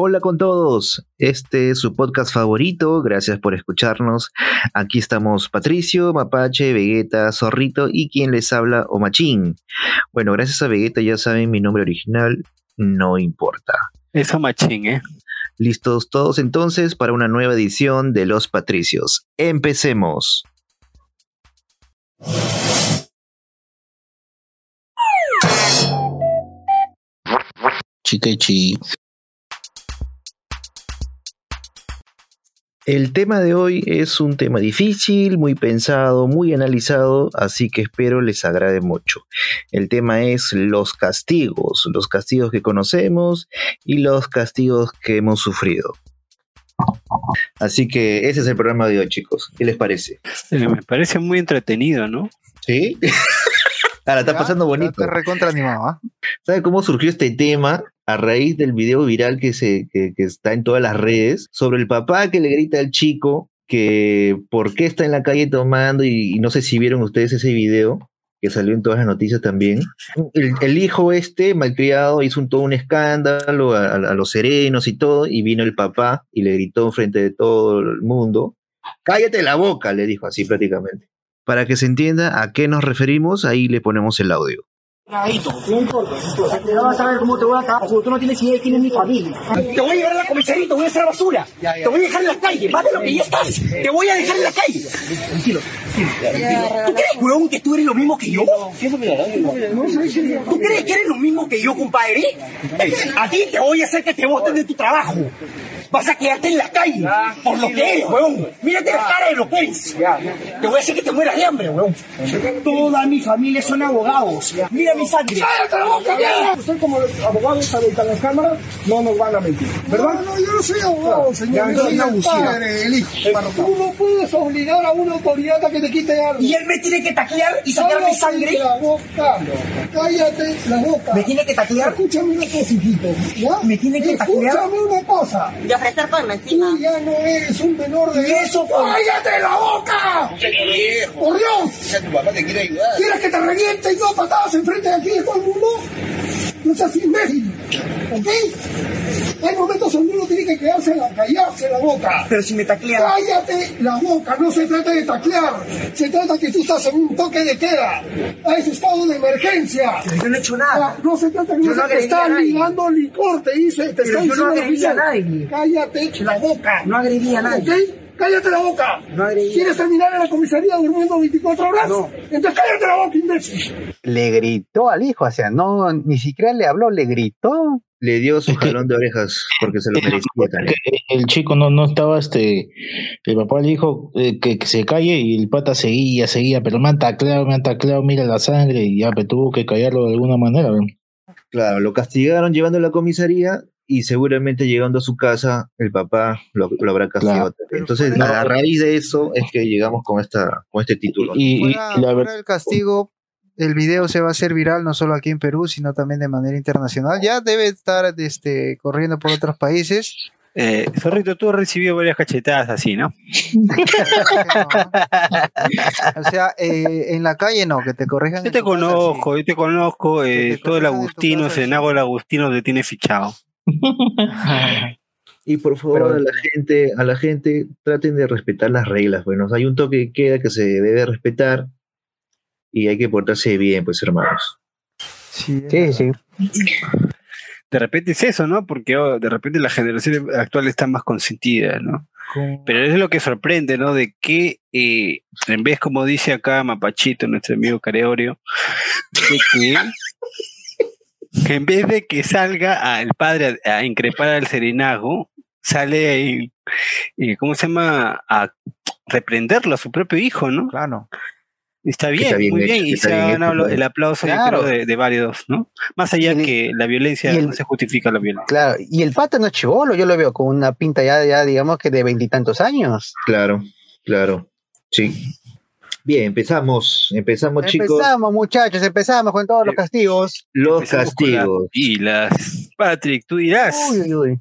Hola con todos, este es su podcast favorito, gracias por escucharnos. Aquí estamos Patricio, Mapache, Vegeta, Zorrito y quien les habla, Omachín. Bueno, gracias a Vegeta ya saben mi nombre original, no importa. Es Omachín, ¿eh? Listos todos entonces para una nueva edición de Los Patricios. Empecemos. Chiquechi. El tema de hoy es un tema difícil, muy pensado, muy analizado, así que espero les agrade mucho. El tema es los castigos, los castigos que conocemos y los castigos que hemos sufrido. Así que ese es el programa de hoy, chicos. ¿Qué les parece? Eh, me parece muy entretenido, ¿no? ¿Sí? Ahora está Ya, pasando bonito. Te recontra animado, ¿ah? ¿Sabe cómo surgió este tema? A raíz del video viral que, se, que, que está en todas las redes sobre el papá que le grita al chico que por qué está en la calle tomando y, no sé si vieron ustedes ese video que salió en todas las noticias también. El, hijo este, malcriado, hizo un, todo un escándalo a, a- los serenos y todo, y vino el papá y le gritó frente de todo el mundo, cállate la boca, le dijo así prácticamente. Para que se entienda a qué nos referimos, ahí le ponemos el audio. No importa. Te vas a ver cómo te voy a porque tú no tienes idea de quién es mi familia. Te voy a llevar a la comisaría y te voy a hacer basura. Te voy a dejar en la calle, más de lo que ya estás. Te voy a dejar en la calle. Tranquilo, tranquilo. ¿Tú crees, huevón, que tú eres lo mismo que yo? ¿Tú crees que eres lo mismo que yo, compadre? A ti te voy a hacer que te boten de tu trabajo. Vas a quedarte en la calle por lo que eres, huevón. Mírate la cara de lo que eres. Te voy a hacer que te mueras de hambre, huevón. Toda mi familia son abogados. Mira mi sangre. ¡Cállate la boca! Usted como abogado sabe que las cámaras no nos van a mentir, ¿verdad? No, no, yo no soy abogado, señor. Ya, Yo no, soy el padre, el hijo. Tú no puedes obligar a una autoridad a que te quite algo. Y él me tiene que taclear y sacarme sangre. la boca. Cállate la boca. Me tiene que taclear. Escúchame una cosa, hijito. ¿ya? Me tiene que taclear. Escúchame una cosa. Ofrecer porno encima. Tú ya no eres un menor de Y eso, pues. ¡Cállate la boca! ¡Por Dios! Tu papá te quiere ayudar. ¿Quieres que te reviente y dos patadas enfrente de aquí de todo el mundo? No seas imbécil, ¿ok? Hay momentos donde uno tiene que quedarse la, callarse la boca. Pero si me taclean. Cállate la boca, no se trata de taclear, se trata que tú estás en un toque de queda, a ese estado de emergencia. Pero yo no he hecho Ah, nada. No se trata de Yo que no te nadie. ligando licor, te dice, te está no agredí a nadie. Cállate la boca. No agredí a nadie. ¿Ok? Cállate la boca. ¿Quieres terminar en la comisaría durmiendo 24 horas? No. Entonces cállate la boca, imbécil. le gritó al hijo, o sea, no, ni siquiera le habló, le gritó. Le dio su jalón de orejas porque se lo merecía también. El chico no, no estaba, este, el papá le dijo eh, que, que se calle y el pata seguía, seguía, pero me han tacleado, me han tacleado, mira la sangre y ya, pero tuvo que callarlo de alguna manera. Claro, lo castigaron llevando a la comisaría y seguramente llegando a su casa el papá lo, lo habrá castigado. Claro. Entonces, Pero a raíz de eso es que llegamos con esta con este título. ¿no? Y, y- Fuera, y la fuera verdad, del castigo, el video se va a hacer viral no solo aquí en Perú, sino también de manera internacional. Ya debe estar este, corriendo por otros países. Eh, Zorrito, tú has recibido varias cachetadas así, ¿no? O sea, eh, en la calle no, que te corrijan. Yo te casa, conozco, yo te conozco, eh, te todo el Agustino. Senago el Agustino te tiene fichado. Y por favor, Pero- a la gente, a la gente, traten de respetar las reglas. Bueno, hay un toque de queda que se debe respetar y hay que portarse bien, pues hermanos. Sí, Sí, sí. De repente es eso, ¿no? Porque oh, de repente la generación actual está más consentida, ¿no? con- Pero es lo que sorprende, ¿no? De que eh, en vez, como dice acá Mapachito, nuestro amigo Careorio, de que, que en vez de que salga al padre a, a increpar al serenazgo, sale, ahí, eh, ¿cómo se llama? A reprenderlo a su propio hijo, ¿no? Claro. Está bien, está bien muy hecho, bien, y está se ha bien ganado pues. el aplauso, Claro. creo, de, de varios, ¿no? Más allá Y el- que la violencia y el- no se justifica la violencia. Claro, y el pata no es chivolo, yo lo veo con una pinta ya, ya digamos que de veintitantos años. Claro, claro. Sí. Bien, empezamos, empezamos chicos. Empezamos, muchachos, empezamos con todos los Eh, castigos. Los Empezamos con las castigos. Patrick, tú dirás. Uy, uy, uy.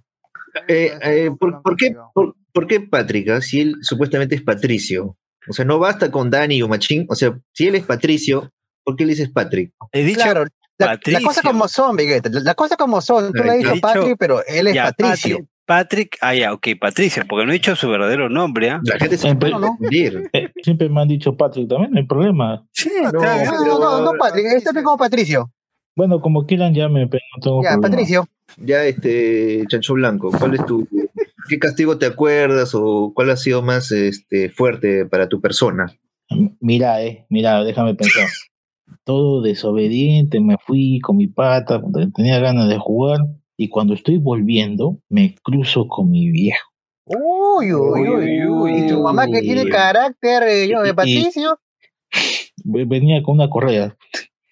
Eh, eh, ¿por, por qué, por, por qué Patrick? ah? Si él supuestamente es Patricio. O sea, no basta con Dani o Machín. O sea, si él es Patricio, ¿por qué le dices Patrick? He dicho, Claro, La- cosas como son, Vegeta. Las cosas como son. Tú le dicho- Patrick, pero él es Ya, Patricio. Patrick, Patrick, ah, ya, ok, Patricio, porque no he dicho su verdadero nombre, ¿ah? La gente se En puede Perú- confundir. Eh, siempre me han dicho Patrick también, no hay problema. Sí, No, está. No, no, no, no, Patrick. Este es como Patricio. Bueno, como quieran, llame, pero no tengo Ya, problema. Patricio. Ya, este, Chancho Blanco, ¿cuál es tu. ¿Qué castigo te acuerdas o cuál ha sido más este, fuerte para tu persona? Mira, eh, mira, déjame pensar. Todo desobediente, me fui con mi pata, tenía ganas de jugar, y cuando estoy volviendo, me cruzo con mi viejo. Uy, uy, uy, Uy, uy, Y tu mamá que tiene carácter, eh, yo, de Patricio. Ve- Venía con una correa,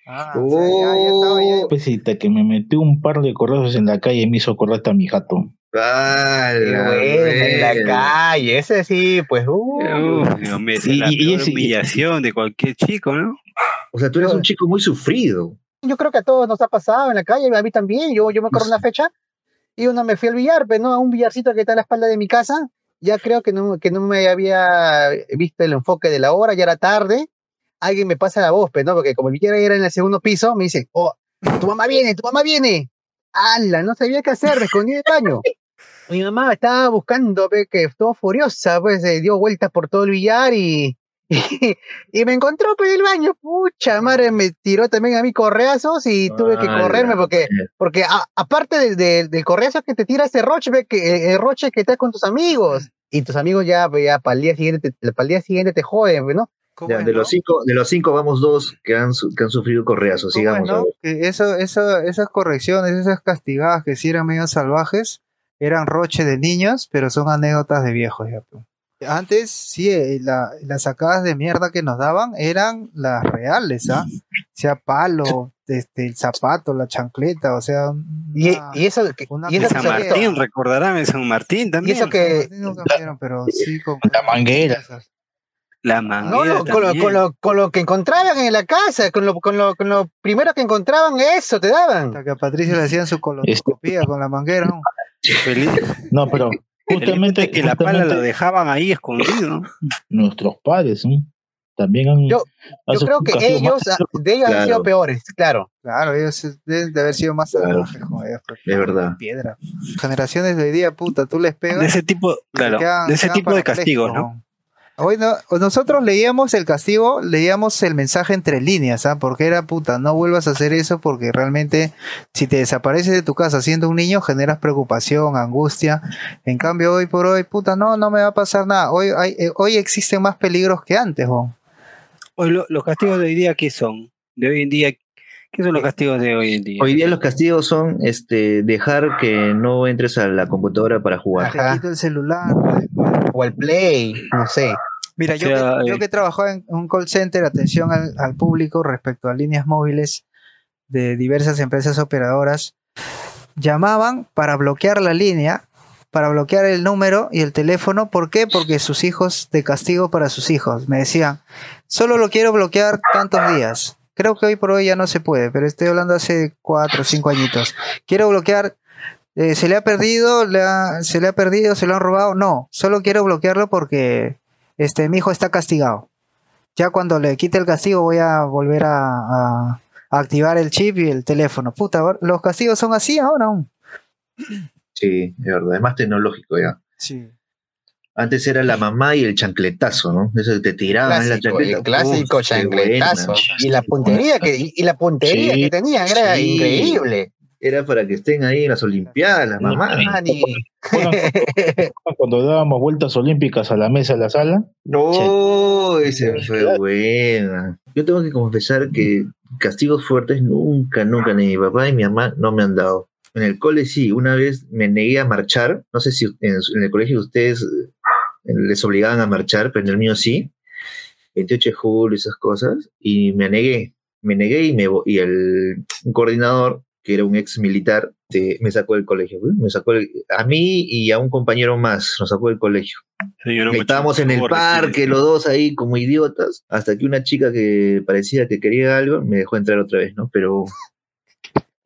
Ah, o sea, ya, ya estaba ya- pesita que me metió un par de correos en la calle y me hizo correr hasta mi jato. Bueno, en la calle, ese sí, pues. Uf, es Y- la y- y peor ese- humillación de cualquier chico, ¿no? O sea, tú eres un chico muy sufrido. Yo creo que a todos nos ha pasado en la calle, a mí también. Yo, yo me acuerdo una fecha y una me fui al billar, pero no a un billarcito que está a la espalda de mi casa. Ya creo que no, que no me había visto el enfoque de la hora, ya era tarde. Alguien me pasa la voz, pero no, porque como el billar era en el segundo piso, me dice, oh, tu mamá viene, tu mamá viene. ¡Hala! No sabía qué hacer, me escondí del baño. Mi mamá estaba buscando, ve, que estuvo furiosa, pues dio vueltas por todo el billar y, y, y me encontró pues, en el baño. Pucha madre, me tiró también a mí correazos y tuve que correrme porque, porque a- aparte del, del, del correazo que te tira ese roche, ve que eh, el roche que estás con tus amigos. Y tus amigos ya, pues, ya para el día siguiente, te, para el día siguiente te joden, pues, ¿no? ¿Cómo Ya, es, de, no? los cinco, de los cinco vamos dos que han, su- que han sufrido correazos. ¿Cómo es, Sigamos. no? eso, eso, esas correcciones, esas castigadas que sí eran medio salvajes, eran roche de niños, pero son anécdotas de viejos. Ya, pues. Antes, sí, eh, la- las sacadas de mierda que nos daban eran las reales, ¿ah? O sea, palo, este, el zapato, la chancleta, o sea. Y, una- y eso, que- una y eso San Martín, recordarán en San Martín y también. eso que, Sí, nunca me dieron, pero sí con La manguera. La No, manguera no, con lo, con, lo, con lo que encontraban en la casa, con lo, con lo, con lo primero que encontraban, eso te daban. Hasta que a Patricio le hacían su colonoscopía con la manguera. ¿no? Feliz, No, pero justamente, que la pala lo dejaban ahí escondido, ¿no? nuestros padres ¿no? también han. Yo- han Yo creo que ellos, ah, de ellos han sido peores, claro. Claro, ellos deben de haber sido más Claro. pues, Es verdad. piedra. Generaciones de hoy día, puta, tú les pegas. De ese tipo, claro, quedan- de ese tipo de castigos, ¿no? Hoy no- nosotros leíamos el castigo, leíamos el mensaje entre líneas, ¿ah? Porque era puta, no vuelvas a hacer eso porque realmente si te desapareces de tu casa siendo un niño generas preocupación, angustia. En cambio hoy por hoy, puta, no, no me va a pasar nada. Hoy, hay, eh, hoy existen más peligros que antes, ¿no? Hoy lo- los castigos de hoy día, ¿qué son? De hoy en día, ¿qué son los castigos de hoy en día? Hoy día los castigos son este, dejar que no entres a la computadora para jugar. Te Ajá. quito el celular. O el play, no sé. Mira, O yo, sea, que, yo eh, que he trabajado en un call center, atención al, al público respecto a líneas móviles de diversas empresas operadoras, llamaban para bloquear la línea, para bloquear el número y el teléfono. ¿Por qué? Porque sus hijos, de castigo para sus hijos, me decían, solo lo quiero bloquear tantos días. Creo que hoy por hoy ya no se puede, pero estoy hablando hace cuatro o cinco añitos. Quiero bloquear eh, ¿Se le ha perdido? ¿Le ha- ¿Se le ha perdido? ¿Se lo han robado? No, solo quiero bloquearlo porque este, mi hijo está castigado. Ya cuando le quite el castigo voy a volver a, a- a activar el chip y el teléfono. Puta, los castigos son así ahora aún. Sí, es verdad. Es más tecnológico ya. Sí. Antes era la mamá y el chancletazo, ¿no? Eso te tiraban en la Clásico, chancleta. el clásico Uf, chancletazo. buena. Y la puntería que, y, la puntería Sí, que tenían era sí. increíble. Era para que estén ahí en las Olimpiadas, las mamás. Ni- Cuando dábamos vueltas olímpicas a la mesa de la sala, No, ese fue buena. Yo tengo que confesar que castigos fuertes nunca, nunca ni mi papá ni mi mamá no me han dado. En el cole sí, una vez me negué a marchar. No sé si en, en el colegio ustedes eh, les obligaban a marchar, pero en el mío sí. 28 de julio, esas cosas. Y me negué. Me negué y, me, y el coordinador, que era un ex militar, te- me sacó del colegio. Me sacó el- a mí y a un compañero más, nos sacó del colegio. Que Estábamos en el parque, los dos ahí como idiotas, hasta que una chica que parecía que quería algo me dejó entrar otra vez, ¿no? Pero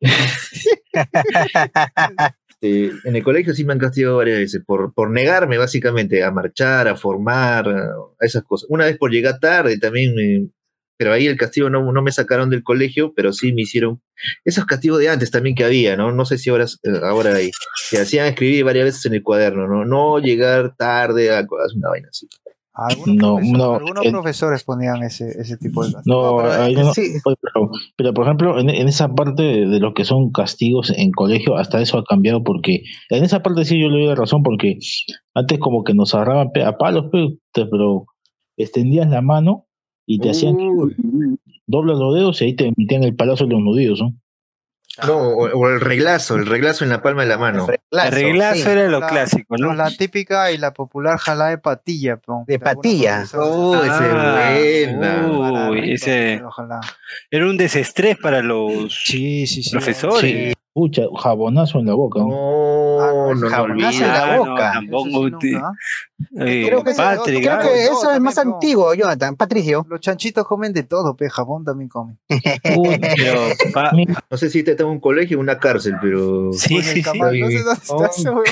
eh, en el colegio sí me han castigado varias veces por, por negarme básicamente a marchar, a formar, a esas cosas. Una vez por llegar tarde también me, pero ahí el castigo no, no me sacaron del colegio, pero sí me hicieron esos castigos de antes también que había, ¿no? No sé si ahora, eh, ahora hay, que hacían escribir varias veces en el cuaderno, ¿no? No llegar tarde a, a una vaina así. Algunos, No, profesores, no, algunos profesores ponían ese, ese tipo de No, pero, ahí no- sí. oye, pero, pero, por ejemplo, en, en esa parte de, lo que son castigos en colegio, hasta eso ha cambiado porque en esa parte sí yo le doy la razón porque antes como que nos agarraban a palos, pero extendías la mano y te hacían dobla los dedos y ahí te emitían el palazo de los nudillos, ¿no? No, o, o el reglazo, el reglazo en la palma de la mano. El reglazo sí. era lo La- clásico, ¿no? La típica y la popular jalá de patilla. De patilla. Oh, ese Ah, es buena. Uy, ese era un desestrés para los Sí, sí, sí. profesores. Pucha, jabonazo en la boca. ¿no? No, Ah, jabonazo en la no, boca. Eso tampoco sí te- nunca, ¿ah? eh, Creo que ese- Patrick, Creo que Todo eso es más no. antiguo, Jonathan. Patricio. Los chanchitos comen de todo, pe, jabón también comen. No sé si te en un colegio o una cárcel, pero. sí, Pues sí, sí. No sé dónde Oh.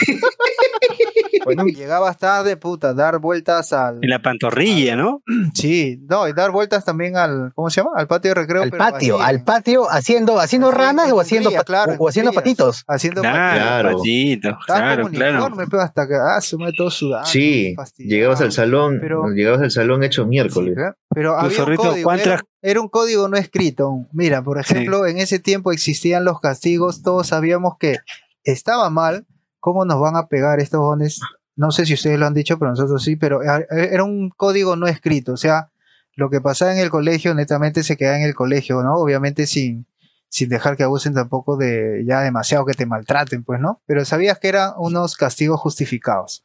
Bueno, llegabas tarde, puta, dar vueltas al. En la pantorrilla, ¿no? Sí, no, y dar vueltas también al. ¿Cómo se llama? Al patio de recreo. Al pero patio, al patio haciendo, haciendo ranas o haciendo, claro, o haciendo patitos. Haciendo Claro, Claro. patito, Estaba claro, claro. uniforme, pero hasta que ah, se me todo sudado. Sí, llegabas al salón, Pero- llegabas al salón hecho miércoles. pero había un código, ¿cuántas- era, era un código no escrito. Mira, por ejemplo, en ese tiempo existían los castigos, todos sabíamos que estaba mal, ¿cómo nos van a pegar estos bones? No sé si ustedes lo han dicho, pero nosotros sí, pero a- era un código no escrito, o sea, lo que pasaba en el colegio netamente se quedaba en el colegio, ¿no? Obviamente sin, sin dejar que abusen tampoco de ya demasiado que te maltraten, pues, ¿no? Pero sabías que eran unos castigos justificados.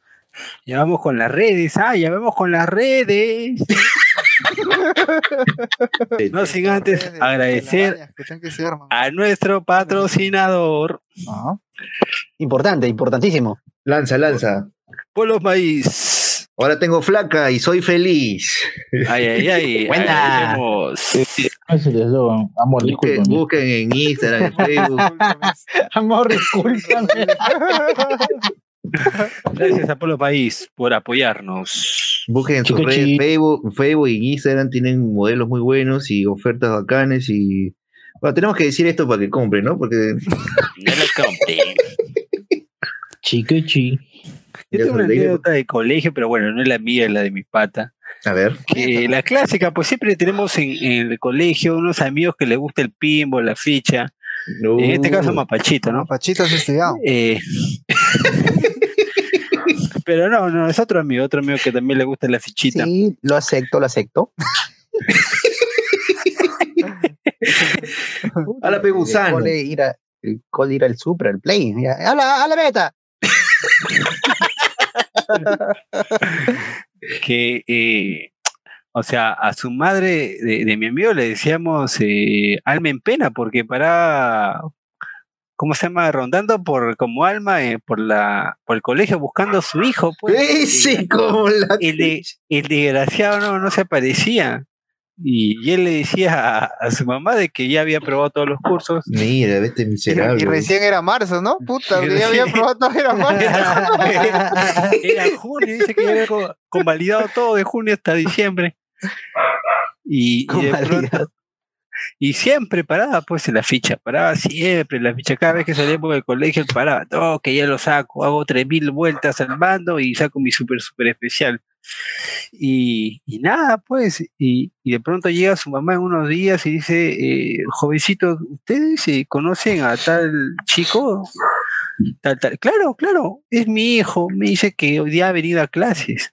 Ya vamos con las redes, ah, ya vamos con las redes. No sin antes De- de- de las agradecer que que a nuestro patrocinador, Ah. Importante, importantísimo. Lanza, lanza. Polos Maíz. Ahora tengo flaca y soy feliz. Ay, ay, ay. Buena. Amor, Busquen, disculpa. busquen en Instagram, en Facebook. Amor, discúlpame. Gracias a Polo País por apoyarnos. Busquen en sus redes. Facebook, Facebook y Instagram tienen modelos muy buenos y ofertas bacanes y bueno, tenemos que decir esto para que compren, ¿no? Porque No lo compren. Chiquechi. Yo tengo una anécdota de colegio, pero bueno, no es la mía, es la de mi pata. a ver, Que la clásica, pues siempre tenemos en, en el colegio unos amigos que les gusta el pinball, la ficha. En este caso, Uh, Mapachito, ¿no? Pachitos estudiado. Eh, pero no, no, es otro amigo, otro amigo que también le gusta la fichita. Sí, lo acepto, lo acepto. a la El Pegusano. cole ir, a- el cole ir al Supra, al Play. ¡A la, a la beta! que, eh, o sea, a su madre de, de mi amigo le decíamos eh, alma en pena, porque para, ¿cómo se llama? Rondando por como alma eh, por la por el colegio buscando a su hijo, pues. Ese como la El, el desgraciado no, no se aparecía. Y, y él le decía a, a su mamá de que ya había probado todos los cursos. Mira, Y, miserable. y recién era marzo, ¿no? Puta, que ya había probado todo, era marzo. Era junio, dice que ya había co- convalidado todo de junio hasta diciembre. Y, y de pronto, y siempre paraba pues en la ficha, paraba siempre en la ficha, cada vez que salíamos del colegio él paraba, no, que ya lo saco, hago tres mil vueltas al mando y saco mi super super especial. Y, y nada, pues, y, y de pronto llega su mamá en unos días y dice, eh, jovencito, ¿ustedes eh, conocen a tal chico? Tal, tal. Claro, claro, es mi hijo, me dice que hoy día ha venido a clases.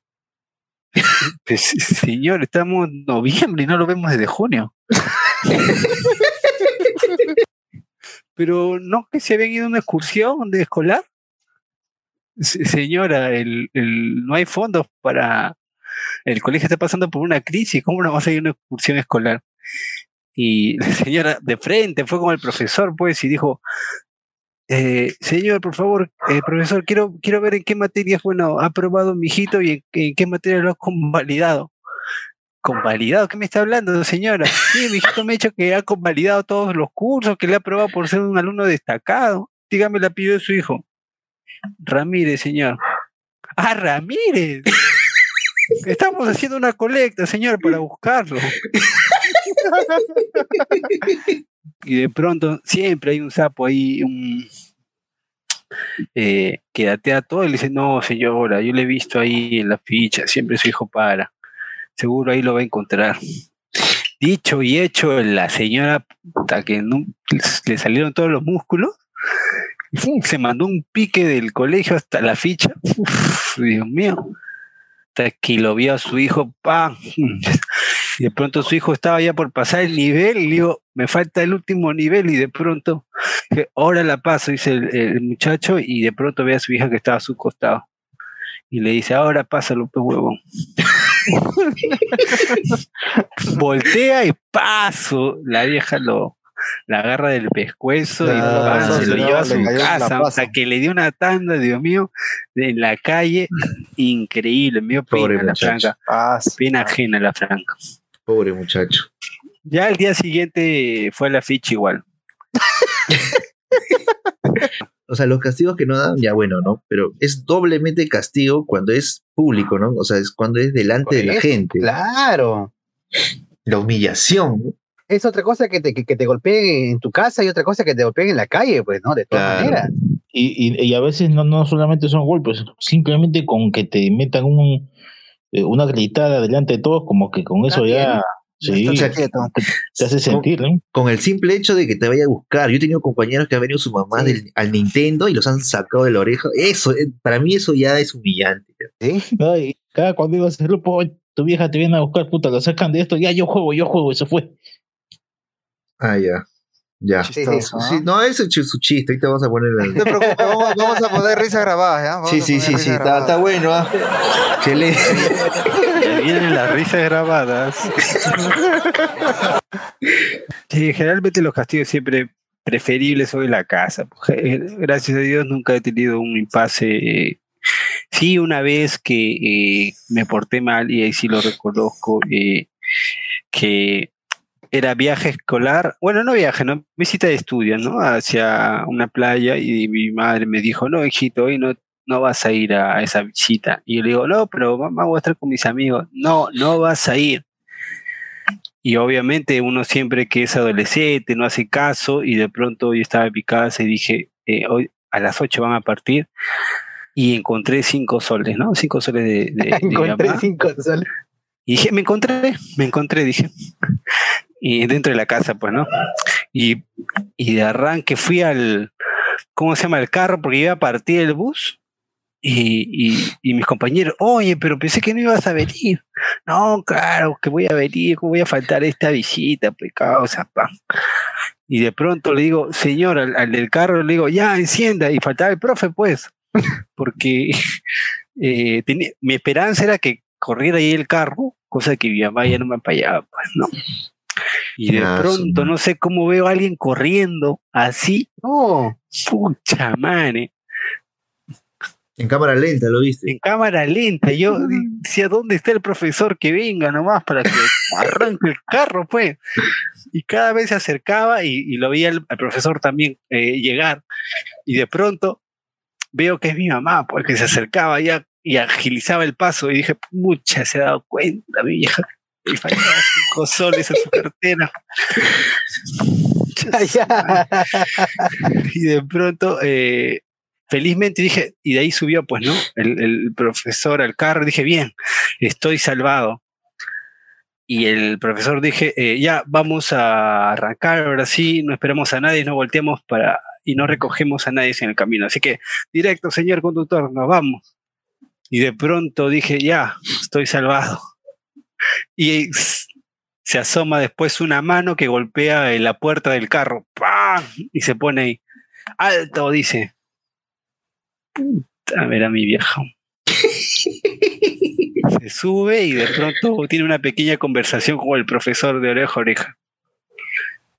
Pues, señor, estamos en noviembre y no lo vemos desde junio. Pero no que se habían ido a una excursión de escolar. Se- Señora, el, no hay fondos para. El colegio está pasando por una crisis. ¿Cómo no va a ir una excursión escolar? Y la señora de frente fue como el profesor, pues, y dijo: eh, Señor, por favor, eh, profesor, quiero, quiero ver en qué materias, bueno, ha aprobado mi hijito y en, en qué materias lo ha convalidado. ¿Convalidado? ¿Qué me está hablando, señora? Sí, mi hijito me ha dicho que ha convalidado todos los cursos, que le ha aprobado por ser un alumno destacado. Dígame el apellido de su hijo. Ramírez, señor. Ah, Ramírez. Estamos haciendo una colecta, señor, para buscarlo. y de pronto siempre hay un sapo ahí, un, eh, que datea todo y le dice, no señora, yo le he visto ahí en la ficha, siempre su hijo para, seguro ahí lo va a encontrar. Dicho y hecho, la señora, puta, que no- le salieron todos los músculos, se mandó un pique del colegio hasta la ficha, Uf, Dios mío, hasta que lo vio a su hijo, ¡pam! Y de pronto su hijo estaba ya por pasar el nivel, y le digo, me falta el último nivel, y de pronto, ahora la paso, dice el, el muchacho, y de pronto ve a su hija que estaba a su costado. Y le dice, ahora pásalo, pues huevón. Voltea y paso. La vieja lo la agarra del pescuezo y Ah, se lo no, lleva a su casa. O sea, que le dio una tanda, Dios mío, en la calle. Increíble, me dio Pobre pena la franca. Paz. Pena ajena la franca. Pobre muchacho. Ya el día siguiente fue a la ficha igual. O sea, los castigos que no dan, ya bueno, ¿no? Pero es doblemente castigo cuando es público, ¿no? O sea, es cuando es delante de la Por eso, gente. Claro. La humillación, ¿no? Es otra cosa que te, que, que te golpeen en tu casa y otra cosa que te golpeen en la calle, pues, ¿no? De todas Claro. maneras. Y, y, y a veces no, no solamente son golpes, simplemente con que te metan un, eh, una gritada delante de todos, como que con eso ya, sí, te hace sentir, ¿no? Con el simple hecho de que te vaya a buscar. Yo he tenido compañeros que han venido su mamá Sí. del- al Nintendo y los han sacado de la oreja. Eso, eh, para mí eso ya es humillante. No, y cada cuando ibas al grupo, tu vieja te viene a buscar, puta, lo sacan de esto, ya yo juego, yo juego, eso fue. Ah, ya. Ya. Chistoso, ¿no? Sí, no, ese es su chiste. Ahorita vamos a poner No el... te preocupes, vamos, vamos a poner risas grabadas, ¿ya? Vamos Sí, sí, sí, sí. Está, bueno, ¿ah? Excelente. Ya vienen las risas grabadas. Sí, generalmente los castigos siempre preferibles en la casa. Eh, Gracias a Dios nunca he tenido un impasse. eh, Sí, una vez que eh, me porté mal, y ahí sí lo reconozco, eh, que era viaje escolar, bueno, no viaje, no visita de estudio, ¿no? Hacia una playa y mi madre me dijo, no, hijito, hoy no, no vas a ir a esa visita. Y yo le digo, no, pero mamá, voy a estar con mis amigos. No, no vas a ir. Y obviamente uno siempre que es adolescente no hace caso y de pronto yo estaba en mi casa y dije, eh, hoy a las 8 van a partir y encontré cinco soles, ¿no? Cinco soles de, de- Encontré mamá. cinco soles. Y dije, me encontré, me encontré, dije. Y dentro de la casa, pues, ¿no? Y, de arranque fui al, ¿cómo se llama? El carro, porque iba a partir el bus. Y, mis compañeros, oye, pero pensé que no ibas a venir. No, claro, que voy a venir, que voy a faltar esta visita, pues, causa, pa. Y de pronto le digo, señor, al, del carro le digo, ya, encienda. Y faltaba el profe, pues. Porque eh, mi esperanza era que corriera ahí el carro, cosa que mi mamá ya no me apoyaba, pues, ¿no? Y de Ah, pronto, no sé cómo veo a alguien corriendo así, No. pucha madre, En cámara lenta, ¿lo viste? en cámara lenta. Yo decía, ¿dónde está el profesor que venga nomás para que arranque el carro, pues? Y cada vez se acercaba y, y lo veía el, al profesor también eh, llegar. Y de pronto veo que es mi mamá, pues que se acercaba ya y agilizaba el paso. Y dije, pucha, se ha dado cuenta, mi vieja. Y faltaba cinco soles en su cartera. Y de pronto, eh, felizmente dije, y de ahí subió, pues, ¿no? El, el profesor al carro, dije, bien, estoy salvado. Y el profesor dije, eh, ya, vamos a arrancar, ahora sí, no esperamos a nadie, no volteamos para y no recogemos a nadie en el camino. Así que, directo, señor conductor, nos vamos. Y de pronto dije, ya, estoy salvado. Y se asoma después una mano que golpea en la puerta del carro. ¡Pam! Y se pone ahí. Alto, dice. Puta, ver a mi viejo. Se sube y de pronto tiene una pequeña conversación con el profesor de oreja a oreja.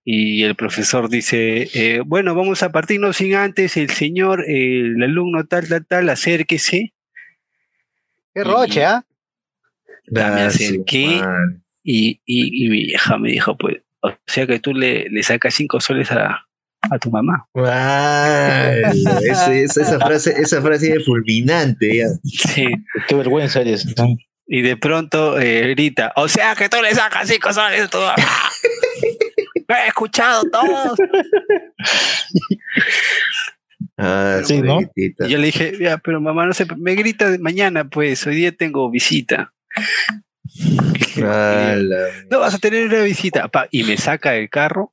Y el profesor dice, eh, bueno, vamos a partirnos sin antes el señor, eh, el alumno tal, tal, tal, acérquese. Qué roche, ¿ah? Ya me acerqué. Y, y, y mi vieja me dijo, pues, o sea que tú le, le sacas cinco soles a, a tu mamá. Ese- esa, esa frase, esa frase es fulminante. ya. Sí. Qué vergüenza eres. ¿no? Y de pronto eh, grita, o sea que tú le sacas cinco soles a tu mamá. Lo he escuchado todos. Ah, Sí, ¿no? Yo le dije, ya, pero mamá, no sé, me grita de mañana, pues, hoy día tengo visita. No vas a tener una visita. pa, y me saca del carro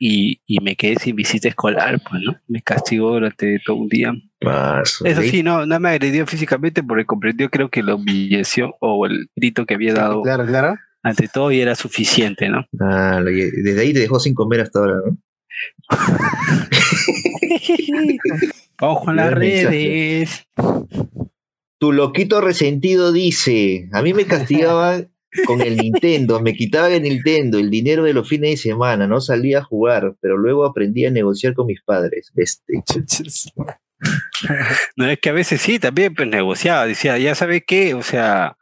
y, y me quedé sin visita escolar, pues, ¿no? Me castigó durante todo un día. Paso. Eso sí, no, no me agredió físicamente porque comprendió, creo que la humillación o el grito que había dado Claro, claro. ante todo y era suficiente, ¿no? Ah, desde ahí te dejó sin comer hasta ahora, ¿no? Vamos con las redes. Tu loquito resentido dice, a mí me castigaban con el Nintendo, me quitaban el Nintendo, el dinero de los fines de semana, no salía a jugar, pero luego aprendí a negociar con mis padres. Este. No es que a veces sí, también pues negociaba, decía, ya sabes qué, o sea,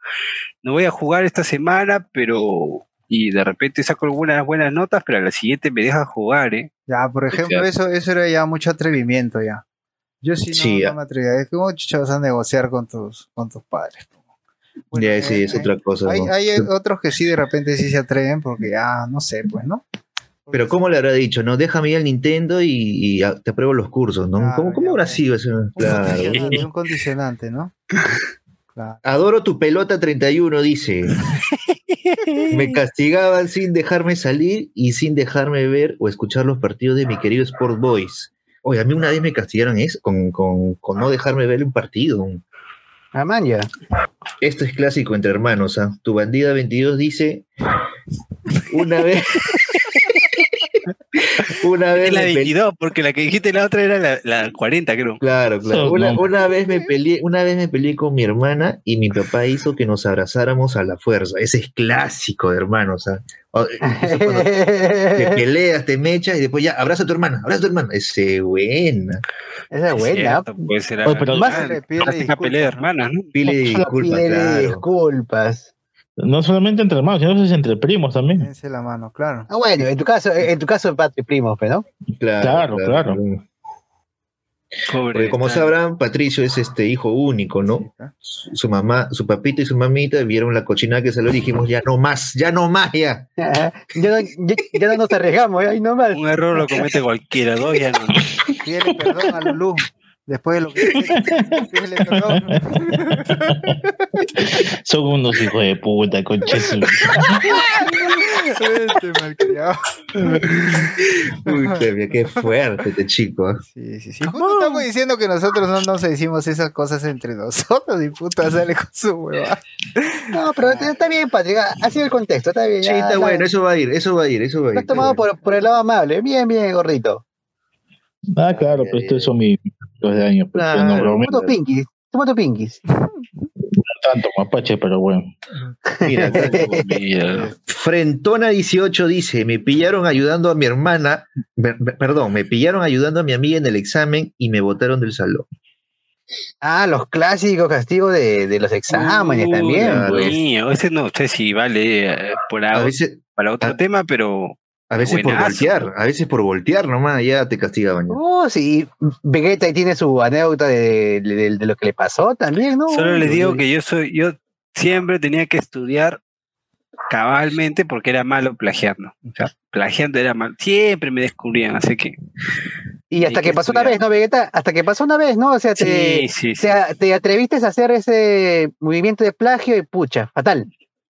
no voy a jugar esta semana, pero y de repente saco algunas buenas notas, pero a la siguiente me deja jugar, ¿eh? Ya, por ejemplo, eso, eso era ya mucho atrevimiento ya. Yo sí no, Sí, no ya. me atrevía. Es como chucha vas a negociar con tus, con tus padres. Bueno, ya, sí, es otra cosa. Hay, ¿no? hay otros que sí de repente sí se atreven porque ya, no sé, pues, ¿no? Pero ¿cómo le habrá dicho? No, déjame ir al Nintendo y, y a- te apruebo los cursos, ¿no? Claro, ¿Cómo, cómo habrá sido eso? Un Claro. condicionante, un condicionante, ¿no? Claro. Adoro tu pelota 31, dice. Me castigaban sin dejarme salir y sin dejarme ver o escuchar los partidos de mi querido Sport Boys. Oye, a mí una vez me castigaron eso, con, con, con no dejarme ver un partido. Ah, man, ya. Esto es clásico entre hermanos. ¿ah? Tu bandida 22 dice, una vez... una vez la me peleé- 22, porque la que dijiste la otra era la, la 40, creo. Claro, claro. Una, no. una vez me peleé, una vez me peleé con mi hermana y mi papá hizo que nos abrazáramos a la fuerza. Ese es clásico de hermanos. cuando te peleas, te mechas y después ya abraza a tu hermana, abraza a tu hermana. Ese buena. Esa es buena. Cierto, pues era Oye, pero más pide disculpas, pelea de ¿no? hermanas, ¿no? Pile Solo disculpas, pídele claro. disculpas. No solamente entre hermanos, sino entre primos también. Dense la mano, claro. Ah, bueno, en tu caso, en tu caso, Patri Primo, pues, ¿no? Claro, Claro, Pobre Porque como sabrán, Patricio es este hijo único, ¿no? Sí, ¿no? Su su mamá, su papito y su mamita vieron la cochinada que salió y dijimos, ya no más, ya no más, ya. ya, no, ya, ya no nos arriesgamos, ¿eh? ahí nomás. Un error lo comete cualquiera, dos ya no. Pídele perdón a Lulú. Después de lo que perdón. Son unos hijos de puta, conches. Este malcriado. Uy, qué, qué fuerte este chico. ¿eh? Sí, sí, sí. Justo estamos diciendo que nosotros no nos decimos esas cosas entre nosotros y puta sale con su hueva. No, pero está bien, Patri, ha sido el contexto, está bien. Sí, está no, bueno, eso va a ir, eso va a ir, eso va a ir. Lo has tomado por, por el lado amable. Bien, bien, gordito. Ah, claro, pero estos son mis dos de años. Pero Claro. no tu pinkies. Pinkies. tanto, mapache, pero bueno. Mira, Mira, Frentona 18 dice, me pillaron ayudando a mi hermana, per- per- perdón, me pillaron ayudando a mi amiga en el examen y me botaron del salón. Ah, los clásicos castigos de, de los exámenes también. pues. mío, ese no sé si vale eh, por A algo, veces, para otro a- tema, pero a veces por voltear, a veces por voltear nomás ya te castigaban. ya. Oh, sí, Vegeta ahí tiene su anécdota de, de- de- de lo que le pasó también, ¿no? solo les digo que yo soy, yo siempre tenía que estudiar cabalmente porque era malo plagiando. O sea, plagiando era mal. Siempre me descubrían, así que. Y hasta que que pasó una vez, ¿no, Vegeta? Hasta que pasó una vez, ¿no? O sea, te, Sí, sí, sí. te, te atreviste a hacer ese movimiento de plagio y pucha, fatal.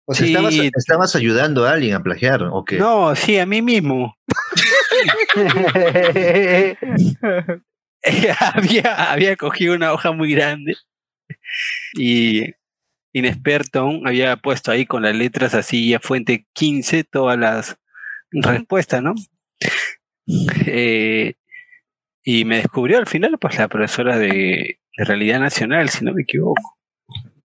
O sea, Sí. estabas, estabas ayudando a alguien a plagiar, ¿o qué? No, sí, a mí mismo. había, había cogido una hoja muy grande y inexperto aún había puesto ahí con las letras así a fuente 15 todas las respuestas, ¿no? Eh, y me descubrió al final pues la profesora de, de Realidad Nacional, si no me equivoco.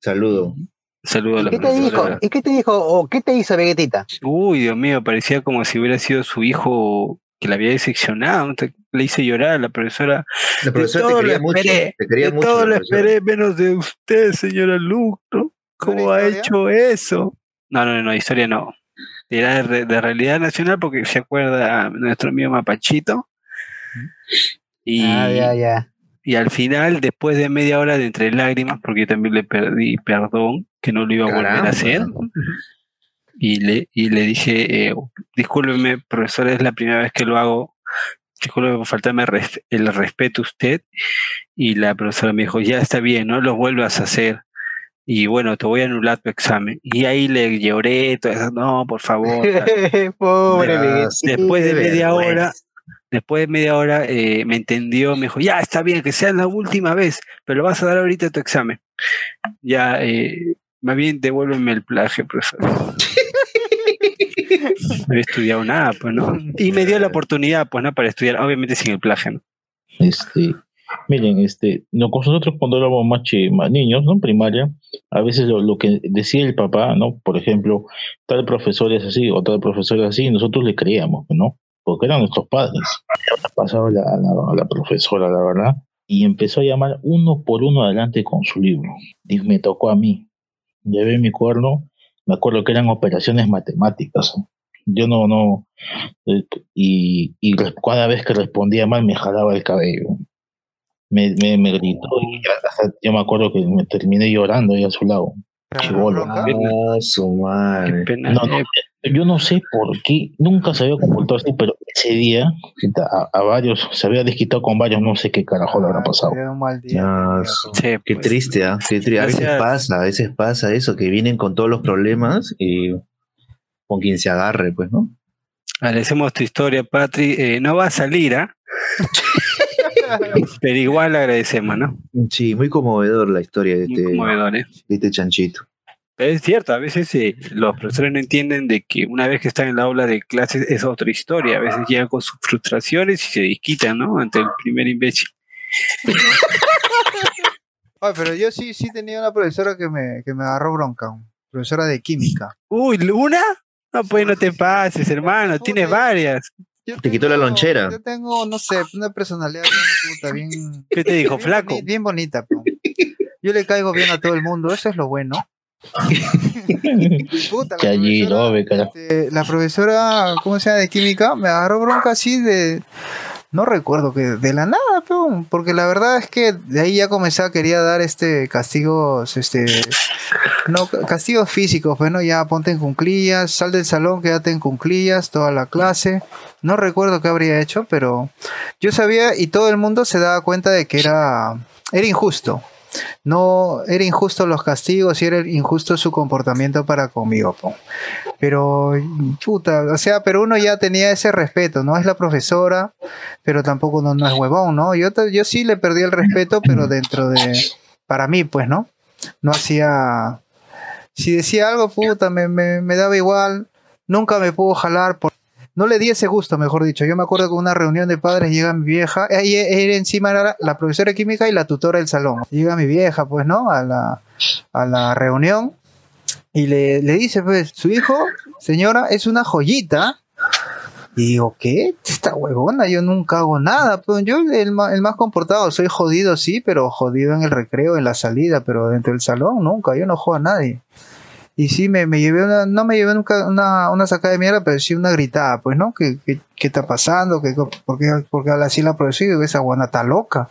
Saludo. Saludo a ¿Y la qué te dijo? profesora. ¿Y qué te dijo? ¿O qué te hizo Vegetita? Uy, Dios mío, parecía como si hubiera sido su hijo que la había decepcionado. Le hice llorar a la profesora. La profesora de te quería lo mucho. esperé, Te quería de mucho. todo lo esperé menos de usted, señora Luke, ¿no? ¿Cómo ¿Una ha historia? hecho eso? No, no, no, historia no. Era de, de realidad nacional porque se acuerda a nuestro amigo Mapachito. Y, Ah, ya, ya. Y al final, después de media hora de entre lágrimas, porque yo también le perdí perdón, que no lo iba a volver a Caramba. hacer, y le, y le dije, eh, discúlpeme, profesor, es la primera vez que lo hago. Discúlpeme por faltarme el respeto a usted. Y la profesora me dijo, ya está bien, no lo vuelvas a hacer. Y bueno, te voy a anular tu examen. Y ahí le lloré, todo eso, no, por favor. Pobre. Después de media hora, después de media hora eh, me entendió, me dijo, ya está bien, que sea la última vez, pero lo vas a dar ahorita tu examen. Ya, eh, más bien devuélveme el plagio, profesor. no había estudiado nada, pues no. Y me dio la oportunidad, pues no, para estudiar, obviamente sin el plagio, ¿no? Este, miren, este, no, con nosotros cuando éramos más, más niños, ¿no? Primaria, a veces lo, lo que decía el papá, ¿no? Por ejemplo, tal profesor es así o tal profesor es así, nosotros le creíamos, ¿no? Porque eran nuestros padres. Pasaba la, la, profesora, la verdad, y empezó a llamar uno por uno adelante con su libro. Y me tocó a mí. Llevé mi cuerno, me acuerdo que eran operaciones matemáticas. Yo no, no, eh, y, y cada vez que respondía mal me jalaba el cabello. Me, me, me gritó y hasta yo me acuerdo que me terminé llorando ahí a su lado. Ah, su Qué madre. pena. No, no, eh, yo no sé por qué, nunca se había comportado así, pero ese día a, a varios, se había desquitado con varios, no sé qué carajo le habrá pasado. Un mal día. Tío. sí, Qué pues. triste, ¿ah? Qué tri- A veces pasa, a veces pasa eso, que vienen con todos los problemas y con quien se agarre, pues, ¿no? Agradecemos tu historia, Patri. Eh, no va a salir, ¿ah? Pero igual agradecemos, ¿no? Sí, muy conmovedor la historia de Muy este, conmovedor, ¿eh? de este chanchito. Es cierto, a veces eh, los profesores no entienden de que una vez que están en la aula de clases es otra historia. A veces llegan con sus frustraciones y se desquitan, ¿no? Ante el primer imbécil. Ay, pero yo sí, sí tenía una profesora que me, que me agarró bronca. Profesora de química. Uy, ¿una? No, pues no te pases, hermano. Tienes varias. Yo Te quitó la lonchera. Yo tengo, no sé, una personalidad bien puta, bien. ¿Qué te dijo, bien flaco? Bien bonita, po. Yo le caigo bien a todo el mundo, eso es lo bueno. Puta, la Que allí, profesora, este, la profesora, ¿cómo se llama? De química, me agarró bronca así de. No recuerdo que de la nada, porque la verdad es que de ahí ya comencé a quería dar este castigos, este, no castigos físicos, bueno, ya ponte en cunclillas, sal del salón, quédate en cunclillas, toda la clase. No recuerdo qué habría hecho, pero yo sabía y todo el mundo se daba cuenta de que era, era injusto. No, era injusto los castigos y era injusto su comportamiento para conmigo. Pero, puta, o sea, pero uno ya tenía ese respeto, ¿no? Es la profesora, pero tampoco no, no es huevón, ¿no? Yo, yo sí le perdí el respeto, pero dentro de, para mí, pues, ¿no? No hacía, si decía algo, puta, me, me, me daba igual, nunca me pudo jalar, por, no le di ese gusto, mejor dicho. Yo me acuerdo que una reunión de padres llega mi vieja, ahí era encima era la, la profesora de química y la tutora del salón. Llega mi vieja, pues, ¿no? A la, a la reunión y le, le dice, pues, su hijo, señora, es una joyita. Y digo, ¿qué? Esta huevona, yo nunca hago nada. Pues yo, el, ma- el más comportado, soy jodido, sí, pero jodido en el recreo, en la salida, pero dentro del salón, nunca, yo no juego a nadie. Y sí, me, me llevé una, no me llevé nunca una, una sacada de mierda, pero sí una gritada, pues, ¿no? ¿Qué, qué, qué está pasando? ¿Qué, por, qué, por qué habla así la profesora? Esa guana está loca.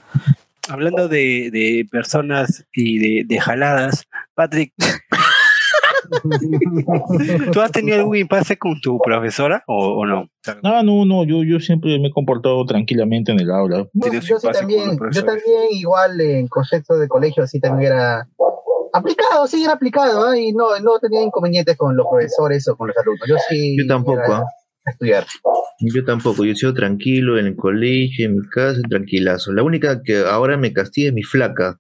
Hablando de, de personas y de, de jaladas, Patrick. ¿Tú has tenido algún impasse con tu profesora o, o no? Ah, no, no, yo, yo siempre me he comportado tranquilamente en el aula. Bueno, yo sí también, yo también igual en concepto de colegio sí también era aplicado, sí era aplicado, y no, no tenía inconvenientes con los profesores o con los alumnos. Yo sí Yo tampoco, era estudiar. Yo tampoco, yo he sido tranquilo en el colegio, en mi casa, tranquilazo. La única que ahora me castiga es mi flaca,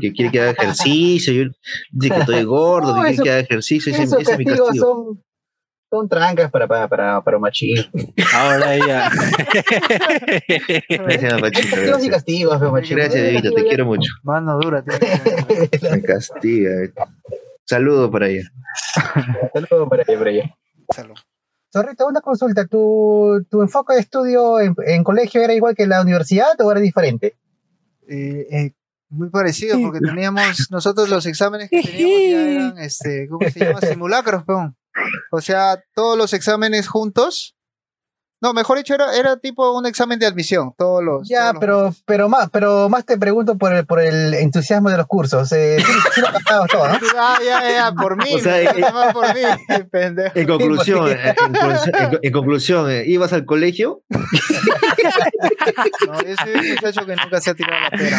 que quiere que haga ejercicio, yo dice que estoy gordo, No, que quiere eso- que haga ejercicio, ese, Esos ese es mi castigo. son, son trancas para, para, para, para machismo. Ahora ella. Gracias, Castigos y gracias. castigos. Gracias, Devito, te quiero mucho. Mano dura. tío. Me castiga. eh. Saludo para ella. Saludos para ella, para ella. Salud. Zorrito, una consulta. ¿Tu, tu enfoque de estudio en, en colegio era igual que en la universidad o era diferente? Eh, eh, muy parecido porque teníamos nosotros los exámenes que teníamos ya eran este cómo se llama simulacros peón. O sea todos los exámenes juntos No, mejor dicho, era, era tipo un examen de admisión, todos los... Ya, todos los pero, pero más, pero más te pregunto por el, por el entusiasmo de los cursos. Eh, sí, sí lo todo, ¿no? Ah, ya, ya, por mí. O sea, eh, por mí, pendejo. En conclusión, en, en conclusión- en- en conclusión, eh, ¿ibas al colegio? No, yo soy un muchacho que nunca se ha tirado la pera.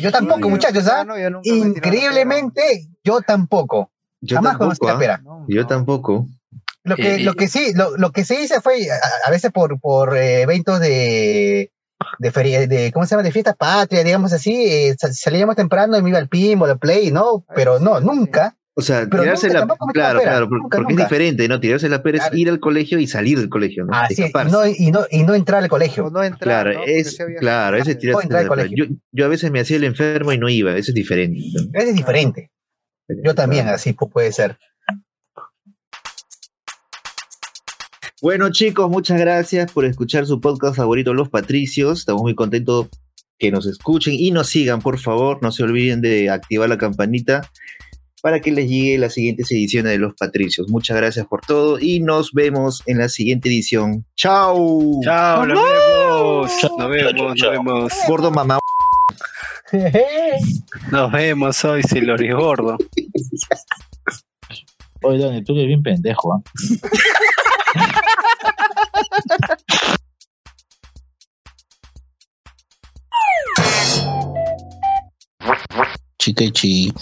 Yo tampoco, muchachos, ¿ah? No, pera. Increíblemente, yo tampoco. Yo Jamás tampoco. ¿ah? No, Yo no. tampoco. Lo que, Eh, lo que sí, lo, lo que se hice fue, a, a veces por, por eh, eventos de, de feria, de, ¿cómo se llama? De fiestas patrias, digamos así, eh, sal- salíamos temprano y me iba al pinball, al play, ¿no? Pero no, nunca. O sea, Pero tirarse nunca la claro, pera, claro, nunca, porque nunca. es diferente, ¿no? Tirarse la pera Claro. es ir al colegio y salir del colegio, ¿no? Así es, y no, y, no, y no entrar al O colegio. no entrar, Claro, ¿no? Es claro, ese tirarse entrar al la pera. Yo, colegio. yo a veces me hacía el enfermo y no iba, eso es diferente. ¿no? Es diferente. Yo también, así pu- puede ser. Bueno, chicos, muchas gracias por escuchar su podcast favorito, Los Patricios. Estamos muy contentos que nos escuchen y nos sigan, por favor. No se olviden de activar la campanita para que les llegue las siguientes ediciones de Los Patricios. Muchas gracias por todo y nos vemos en la siguiente edición. ¡Chao! Chao, nos vemos. Nos vemos, nos vemos. Gordo mamá. Nos vemos hoy, Silori Gordo. Oye, Dani, tú eres bien pendejo, ¿ah? Chica y chi.